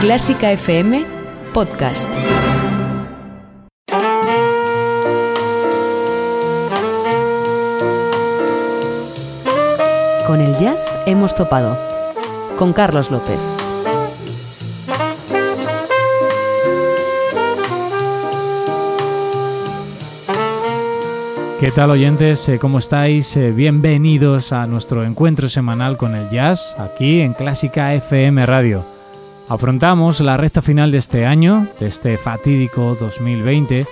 Clásica FM Podcast. Con el jazz hemos topado. Con Carlos López. ¿Qué tal oyentes? Eh, ¿Cómo estáis? Eh, bienvenidos a nuestro encuentro semanal con el jazz aquí en Clásica FM Radio. Afrontamos la recta final de este año, de este fatídico 2020,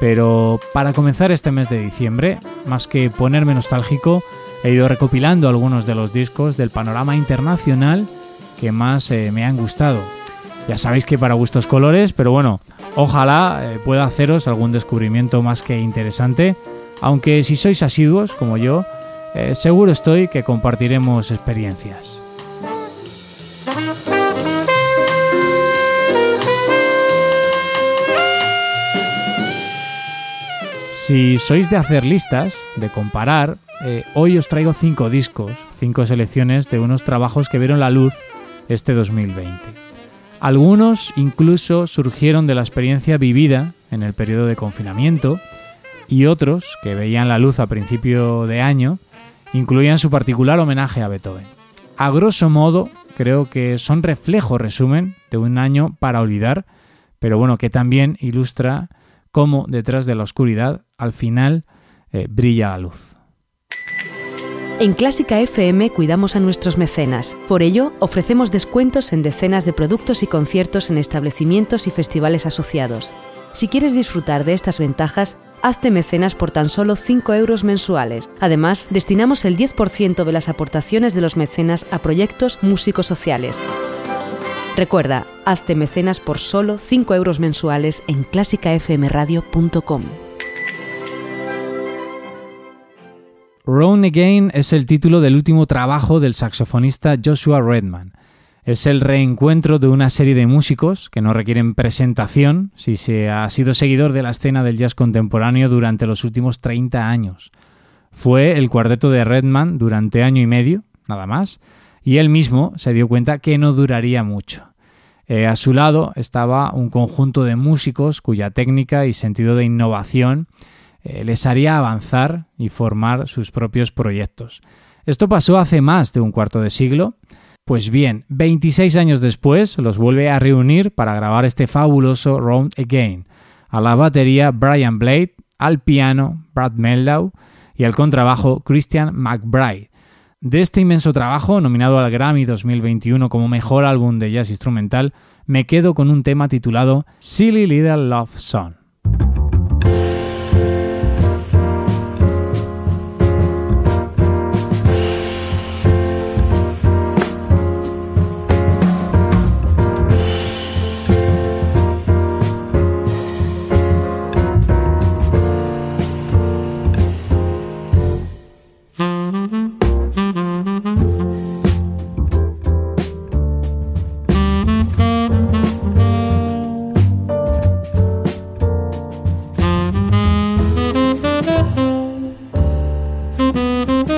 pero para comenzar este mes de diciembre, más que ponerme nostálgico, he ido recopilando algunos de los discos del panorama internacional que más eh, me han gustado. Ya sabéis que para gustos colores, pero bueno, ojalá pueda haceros algún descubrimiento más que interesante aunque si sois asiduos como yo, eh, seguro estoy que compartiremos experiencias. Si sois de hacer listas, de comparar, eh, hoy os traigo cinco discos, cinco selecciones de unos trabajos que vieron la luz este 2020. Algunos incluso surgieron de la experiencia vivida en el periodo de confinamiento, y otros, que veían la luz a principio de año, incluían su particular homenaje a Beethoven. A grosso modo, creo que son reflejo, resumen, de un año para olvidar, pero bueno, que también ilustra cómo detrás de la oscuridad, al final, eh, brilla la luz. En Clásica FM cuidamos a nuestros mecenas. Por ello, ofrecemos descuentos en decenas de productos y conciertos en establecimientos y festivales asociados. Si quieres disfrutar de estas ventajas, hazte mecenas por tan solo 5 euros mensuales. Además, destinamos el 10% de las aportaciones de los mecenas a proyectos músicos sociales. Recuerda, hazte mecenas por solo 5 euros mensuales en clásicafmradio.com. Round Again es el título del último trabajo del saxofonista Joshua Redman. Es el reencuentro de una serie de músicos que no requieren presentación si se ha sido seguidor de la escena del jazz contemporáneo durante los últimos 30 años. Fue el cuarteto de Redman durante año y medio, nada más, y él mismo se dio cuenta que no duraría mucho. Eh, a su lado estaba un conjunto de músicos cuya técnica y sentido de innovación eh, les haría avanzar y formar sus propios proyectos. Esto pasó hace más de un cuarto de siglo pues bien, 26 años después los vuelve a reunir para grabar este fabuloso Round Again. A la batería Brian Blade, al piano Brad Meldau y al contrabajo Christian McBride. De este inmenso trabajo, nominado al Grammy 2021 como mejor álbum de jazz instrumental, me quedo con un tema titulado Silly Little Love Song. Música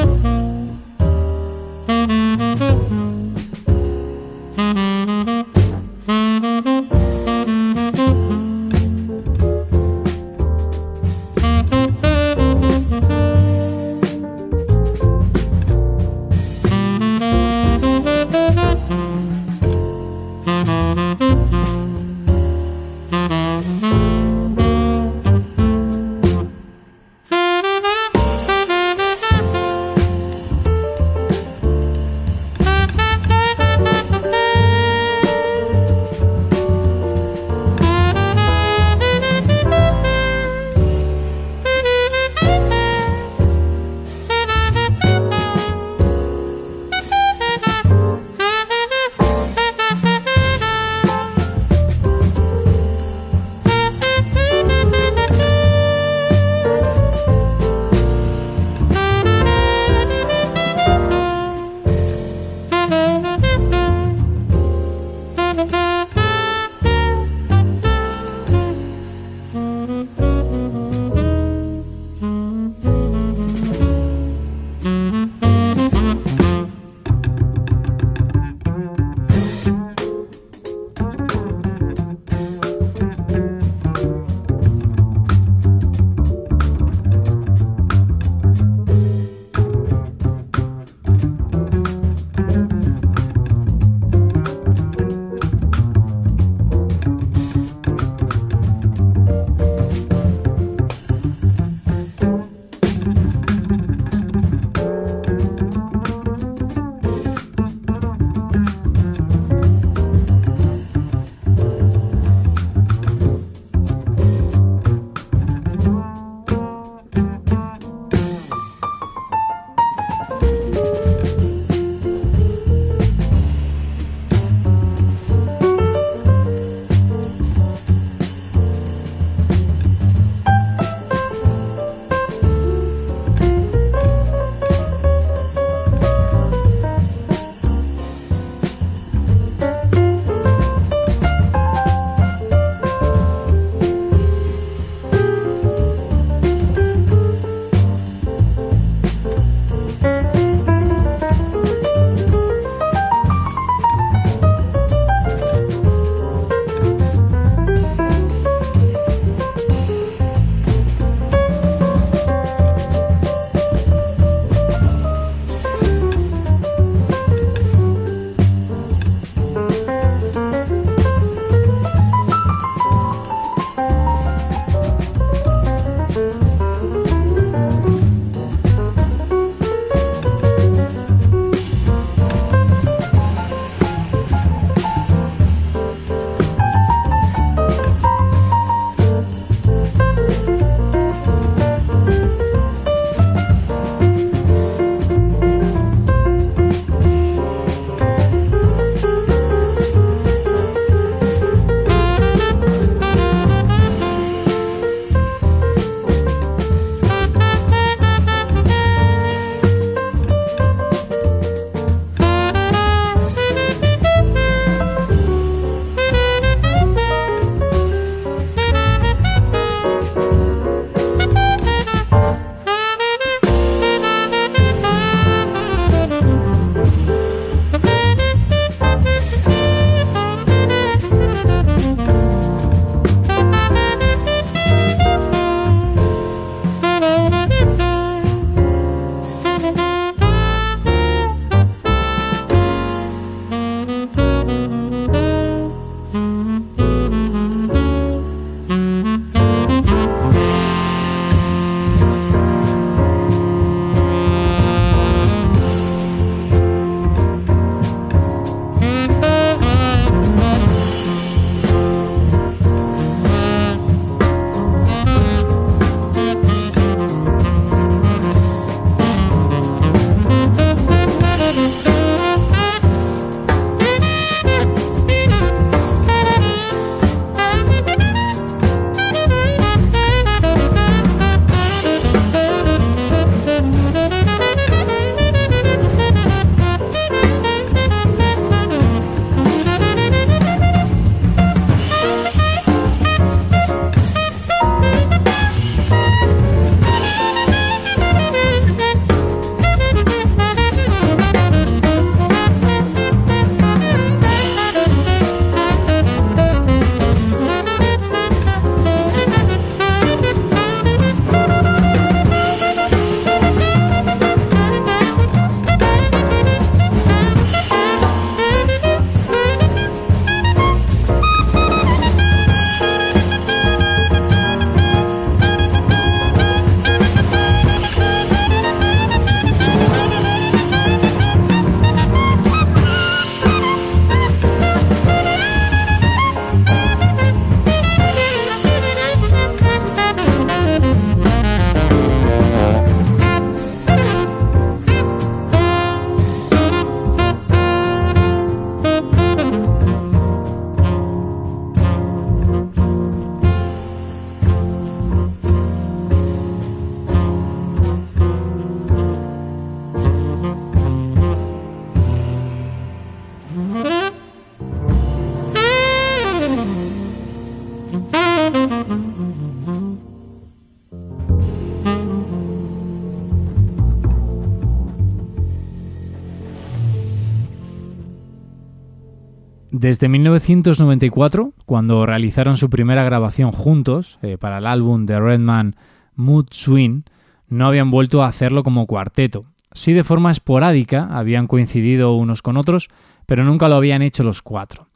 Desde 1994, cuando realizaron su primera grabación juntos eh, para el álbum de Redman Mood Swing, no habían vuelto a hacerlo como cuarteto. Sí de forma esporádica habían coincidido unos con otros, pero nunca lo habían hecho los cuatro.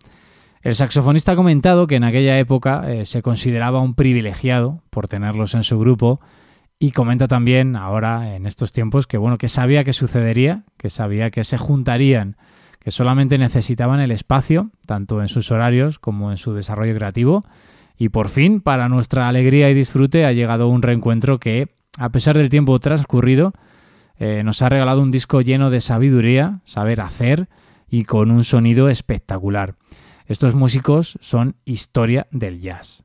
El saxofonista ha comentado que en aquella época eh, se consideraba un privilegiado por tenerlos en su grupo y comenta también ahora en estos tiempos que bueno, que sabía que sucedería, que sabía que se juntarían que solamente necesitaban el espacio, tanto en sus horarios como en su desarrollo creativo. Y por fin, para nuestra alegría y disfrute, ha llegado un reencuentro que, a pesar del tiempo transcurrido, eh, nos ha regalado un disco lleno de sabiduría, saber hacer y con un sonido espectacular. Estos músicos son historia del jazz.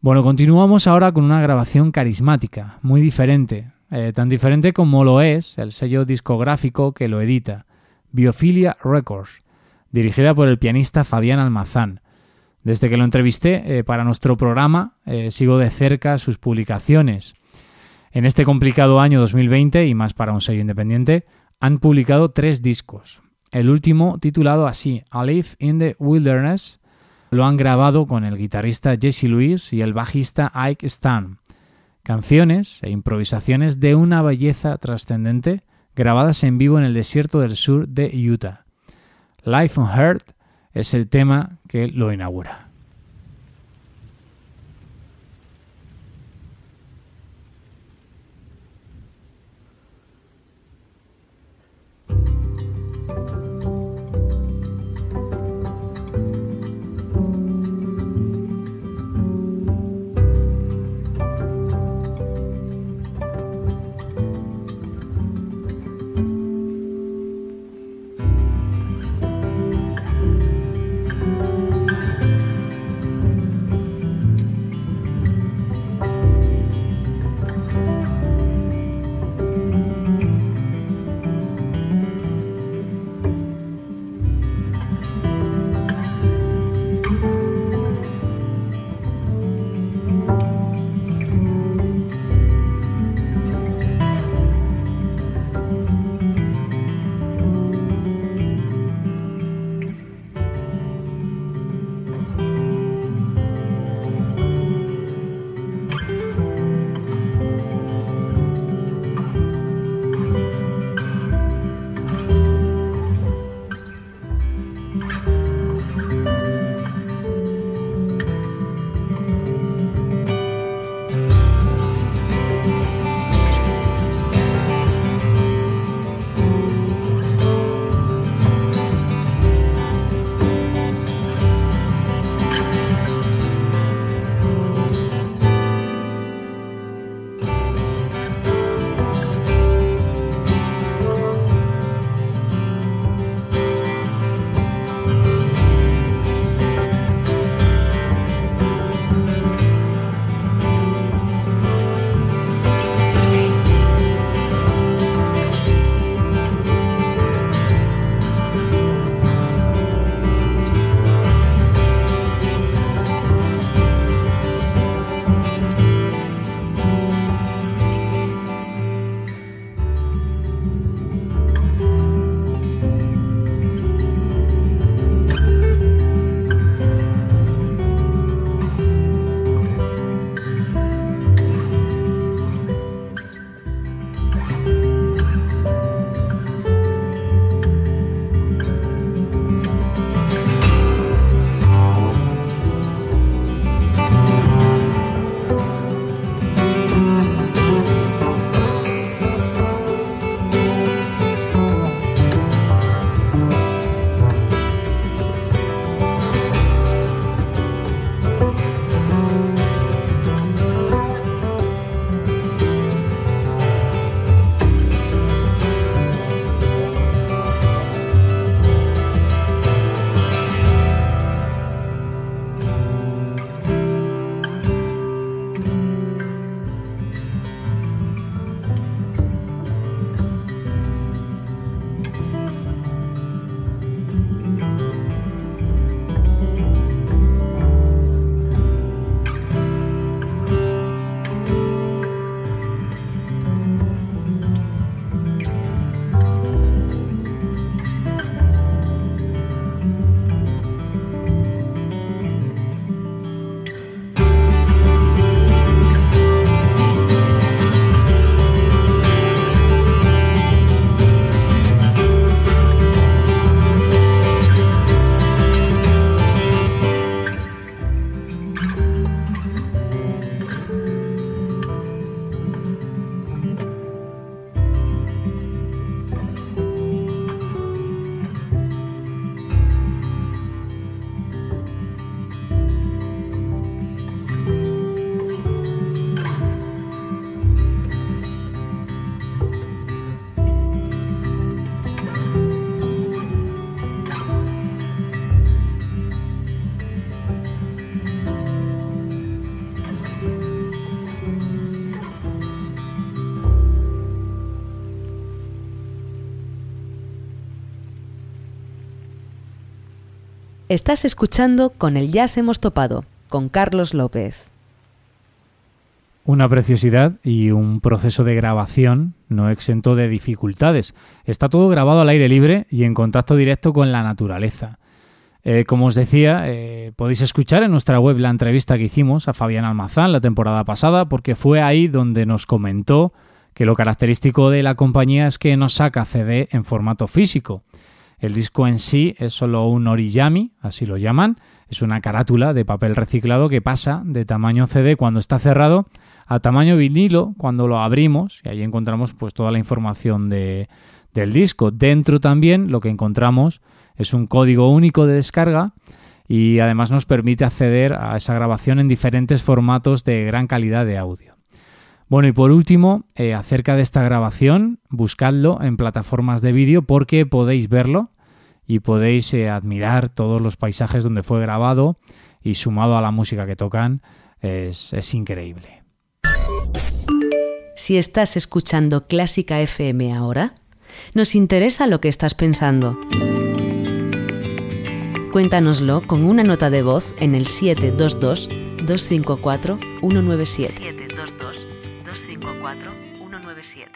Bueno, continuamos ahora con una grabación carismática, muy diferente, eh, tan diferente como lo es el sello discográfico que lo edita. Biophilia Records, dirigida por el pianista Fabián Almazán. Desde que lo entrevisté eh, para nuestro programa, eh, sigo de cerca sus publicaciones. En este complicado año 2020, y más para un sello independiente, han publicado tres discos. El último, titulado así, A Live in the Wilderness, lo han grabado con el guitarrista Jesse Lewis y el bajista Ike Stan. Canciones e improvisaciones de una belleza trascendente grabadas en vivo en el desierto del sur de Utah. Life on Earth es el tema que lo inaugura. Estás escuchando Con el Jazz hemos topado, con Carlos López. Una preciosidad y un proceso de grabación no exento de dificultades. Está todo grabado al aire libre y en contacto directo con la naturaleza. Eh, como os decía, eh, podéis escuchar en nuestra web la entrevista que hicimos a Fabián Almazán la temporada pasada, porque fue ahí donde nos comentó que lo característico de la compañía es que no saca CD en formato físico. El disco en sí es solo un origami, así lo llaman, es una carátula de papel reciclado que pasa de tamaño CD cuando está cerrado a tamaño vinilo cuando lo abrimos y ahí encontramos pues toda la información de, del disco. Dentro también lo que encontramos es un código único de descarga y además nos permite acceder a esa grabación en diferentes formatos de gran calidad de audio. Bueno, y por último, eh, acerca de esta grabación, buscadlo en plataformas de vídeo porque podéis verlo y podéis eh, admirar todos los paisajes donde fue grabado y sumado a la música que tocan, es, es increíble. Si estás escuchando Clásica FM ahora, nos interesa lo que estás pensando. Cuéntanoslo con una nota de voz en el 722-254-197.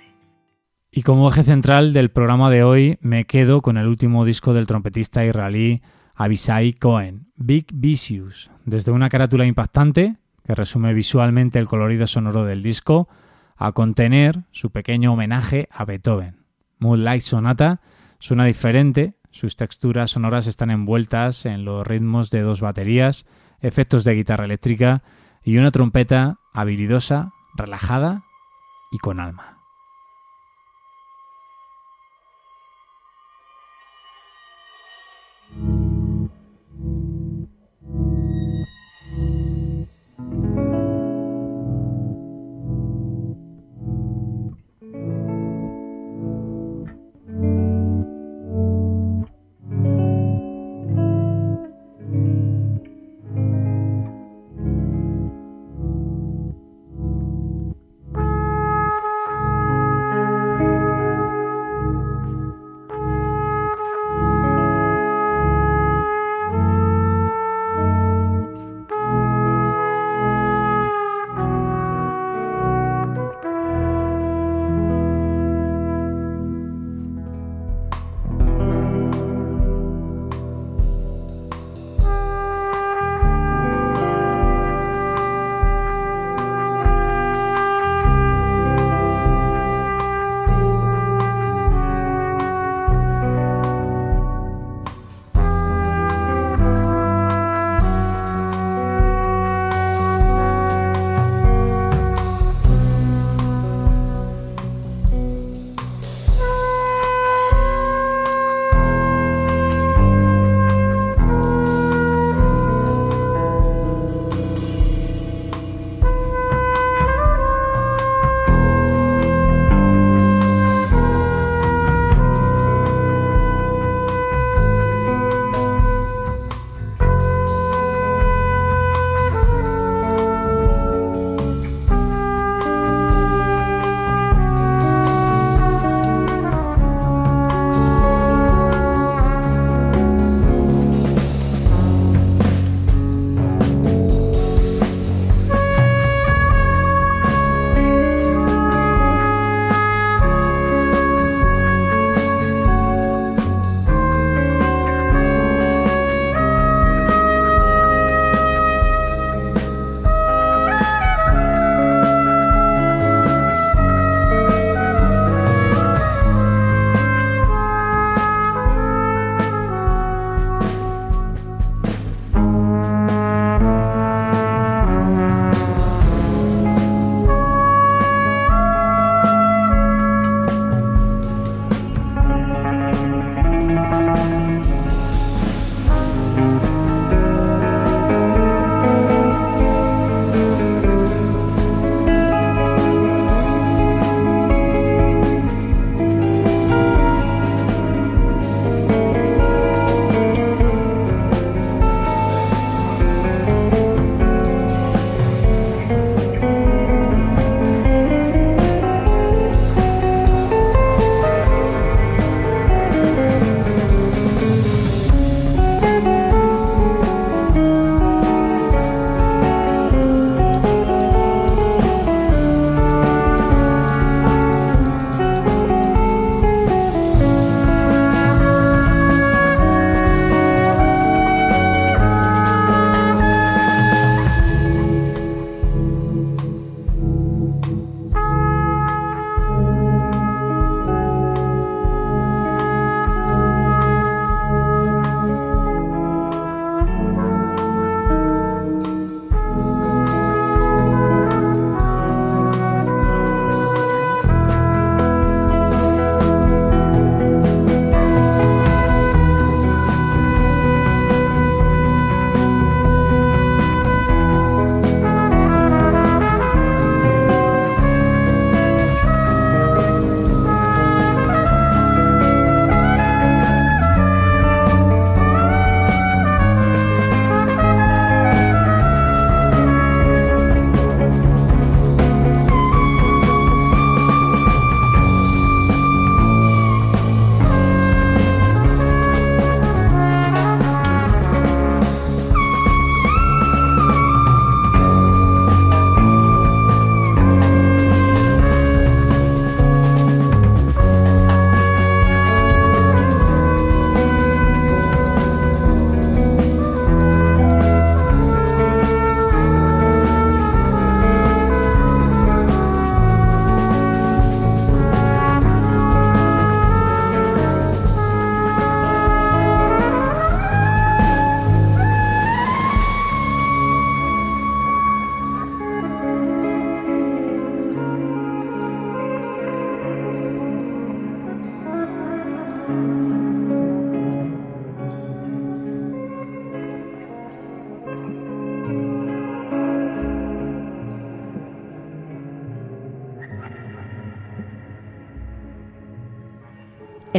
Y como eje central del programa de hoy me quedo con el último disco del trompetista israelí Abisai Cohen, Big Vicious, desde una carátula impactante que resume visualmente el colorido sonoro del disco, a contener su pequeño homenaje a Beethoven. Moonlight Sonata suena diferente, sus texturas sonoras están envueltas en los ritmos de dos baterías, efectos de guitarra eléctrica y una trompeta habilidosa, relajada y con alma.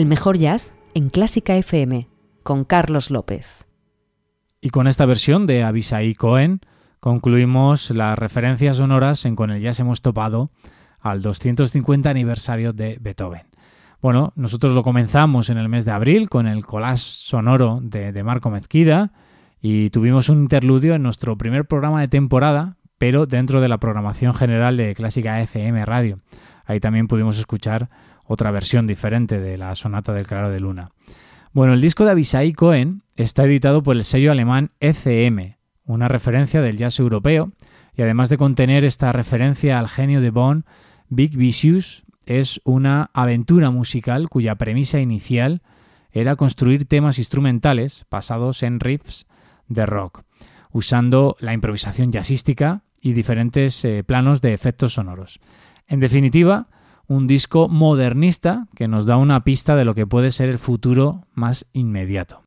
El mejor jazz en Clásica FM con Carlos López. Y con esta versión de Abisai Cohen concluimos las referencias sonoras en Con el Jazz hemos topado al 250 aniversario de Beethoven. Bueno, nosotros lo comenzamos en el mes de abril con el collage sonoro de, de Marco Mezquida y tuvimos un interludio en nuestro primer programa de temporada, pero dentro de la programación general de Clásica FM Radio. Ahí también pudimos escuchar otra versión diferente de la Sonata del Claro de Luna. Bueno, el disco de Abisai Cohen está editado por el sello alemán ECM, una referencia del jazz europeo, y además de contener esta referencia al genio de Bonn, Big Vicious es una aventura musical cuya premisa inicial era construir temas instrumentales basados en riffs de rock, usando la improvisación jazzística y diferentes eh, planos de efectos sonoros. En definitiva, un disco modernista que nos da una pista de lo que puede ser el futuro más inmediato.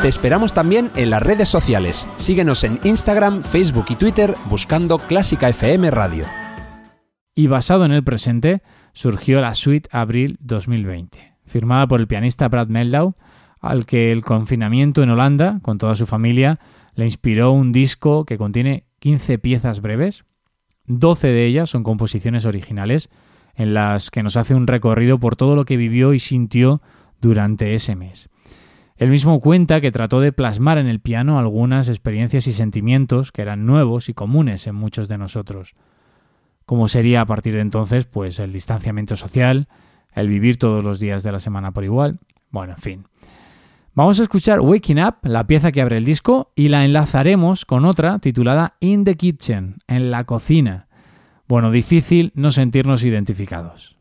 Te esperamos también en las redes sociales. Síguenos en Instagram, Facebook y Twitter buscando Clásica FM Radio. Y basado en el presente, surgió la Suite Abril 2020, firmada por el pianista Brad Meldau, al que el confinamiento en Holanda, con toda su familia, le inspiró un disco que contiene 15 piezas breves. 12 de ellas son composiciones originales en las que nos hace un recorrido por todo lo que vivió y sintió durante ese mes. Él mismo cuenta que trató de plasmar en el piano algunas experiencias y sentimientos que eran nuevos y comunes en muchos de nosotros. Como sería a partir de entonces, pues el distanciamiento social, el vivir todos los días de la semana por igual. Bueno, en fin. Vamos a escuchar Waking Up, la pieza que abre el disco, y la enlazaremos con otra titulada In the Kitchen, en la cocina, bueno, difícil no sentirnos identificados.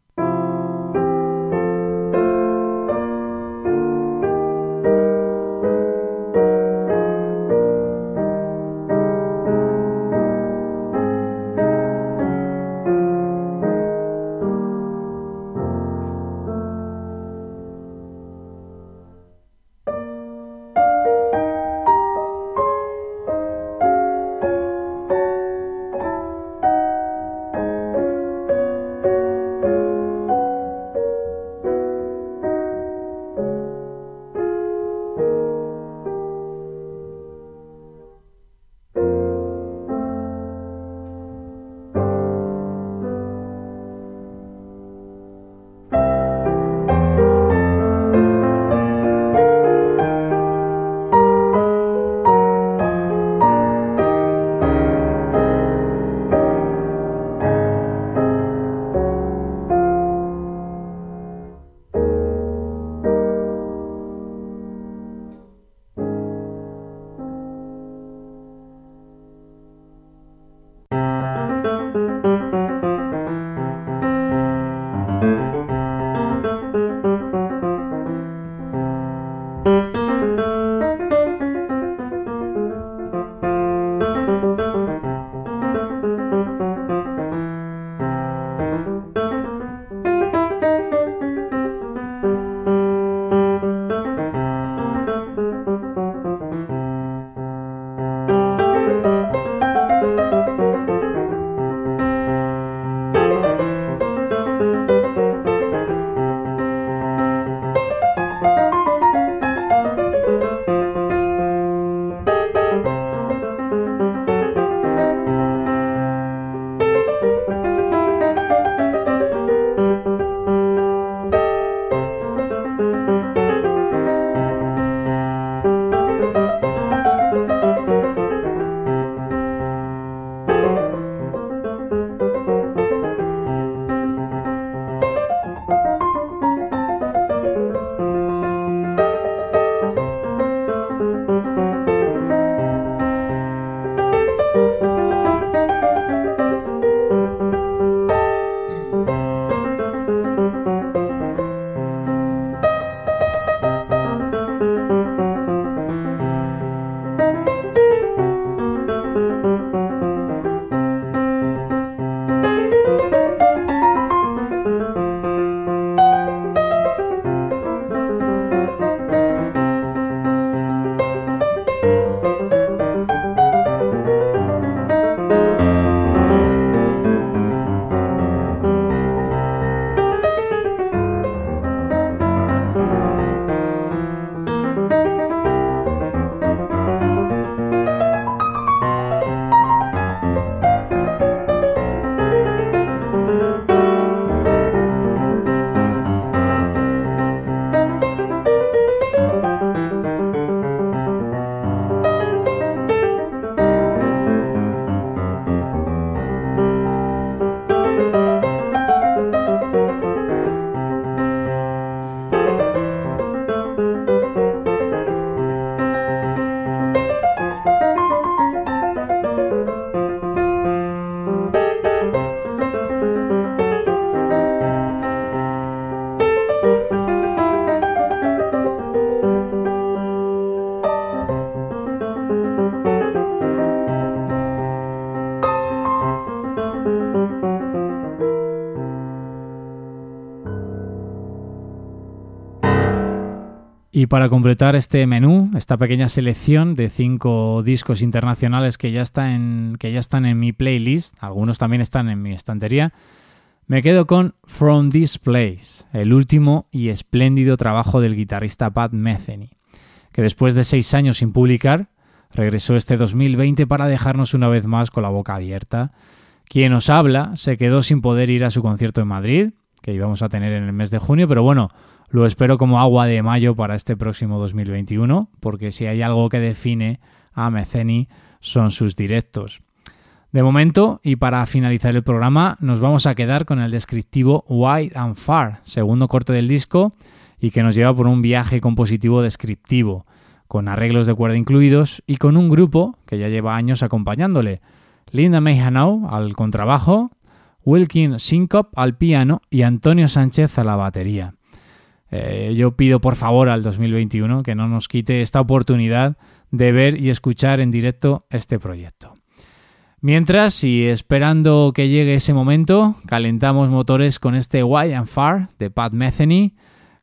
Y para completar este menú, esta pequeña selección de cinco discos internacionales que ya, está en, que ya están en mi playlist, algunos también están en mi estantería, me quedo con From This Place, el último y espléndido trabajo del guitarrista Pat Metheny, que después de seis años sin publicar, regresó este 2020 para dejarnos una vez más con la boca abierta. Quien os habla se quedó sin poder ir a su concierto en Madrid, que íbamos a tener en el mes de junio, pero bueno, lo espero como agua de mayo para este próximo 2021, porque si hay algo que define a Meceni son sus directos. De momento, y para finalizar el programa, nos vamos a quedar con el descriptivo Wide and Far, segundo corte del disco, y que nos lleva por un viaje compositivo descriptivo, con arreglos de cuerda incluidos y con un grupo que ya lleva años acompañándole. Linda May al contrabajo, Wilkin Syncop al piano y Antonio Sánchez a la batería. Eh, yo pido por favor al 2021 que no nos quite esta oportunidad de ver y escuchar en directo este proyecto. Mientras, y esperando que llegue ese momento, calentamos motores con este Why and Far de Pat Metheny.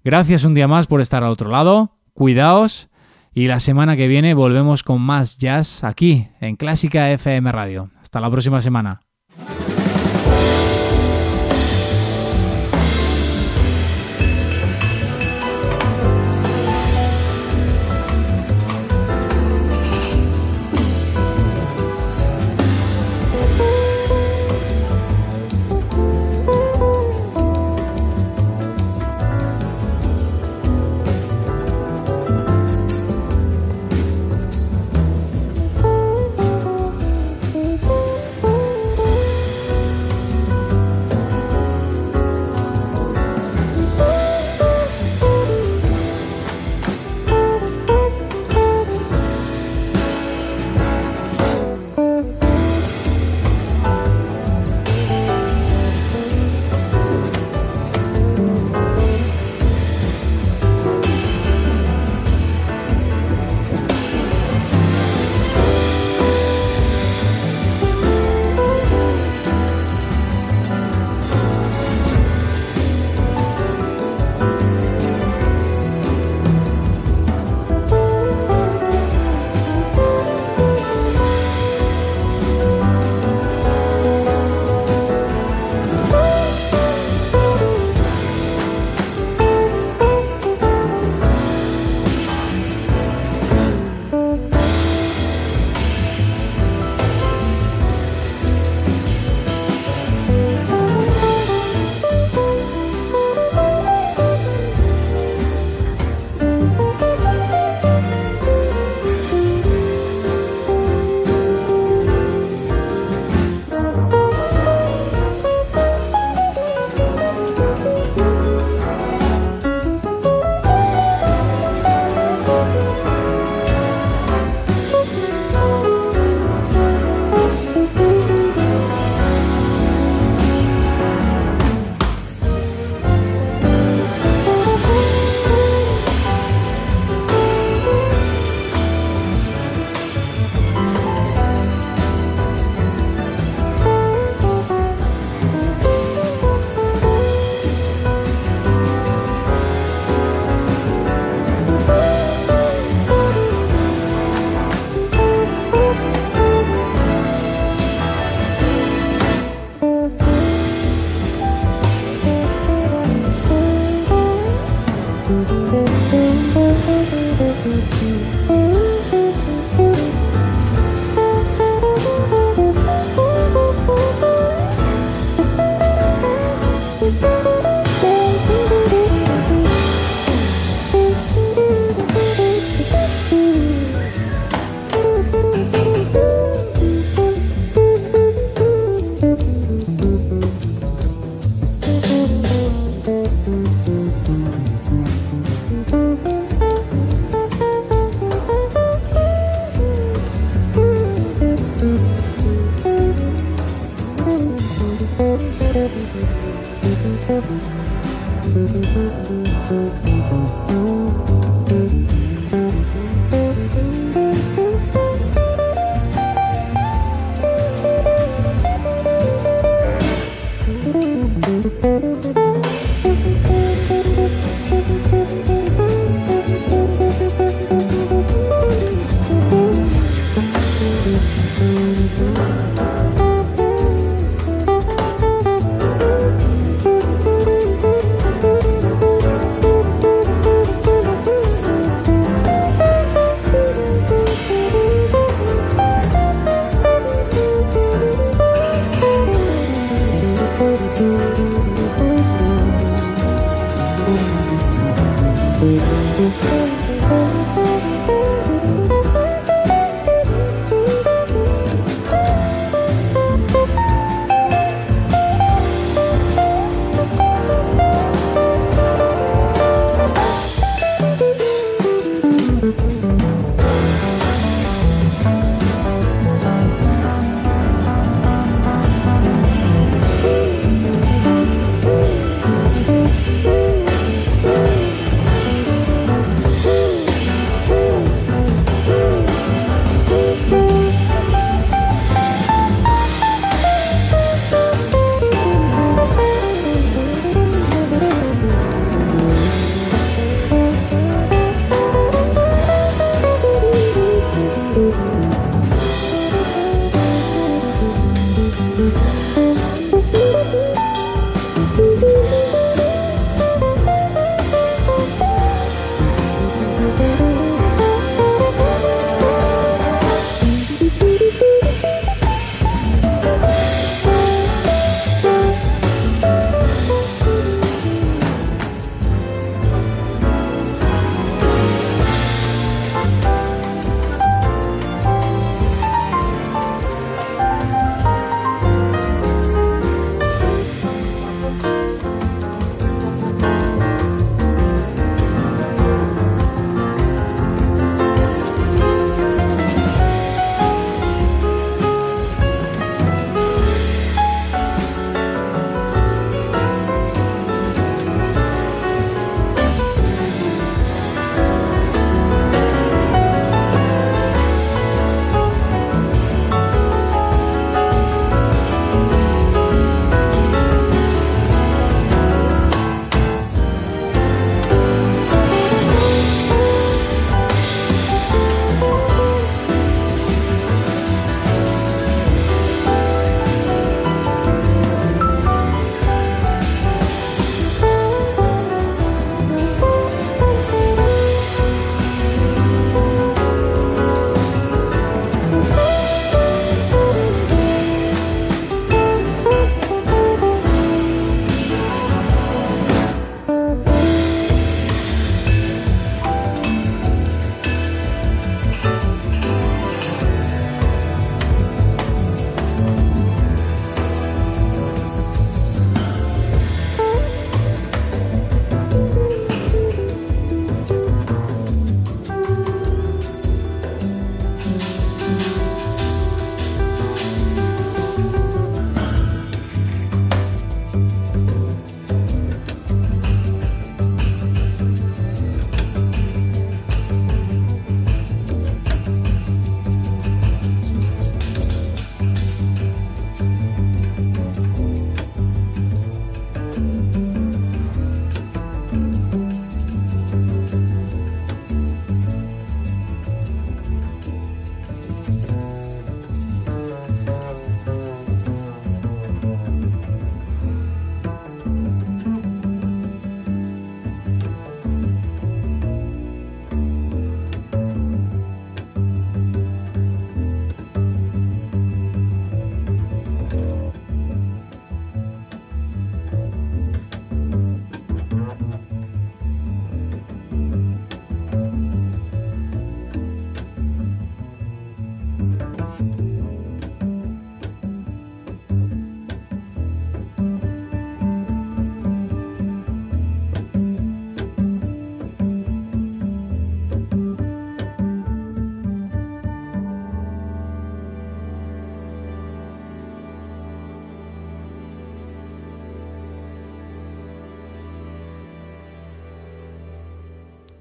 Gracias un día más por estar al otro lado. Cuidaos y la semana que viene volvemos con más jazz aquí en Clásica FM Radio. Hasta la próxima semana. Run, you.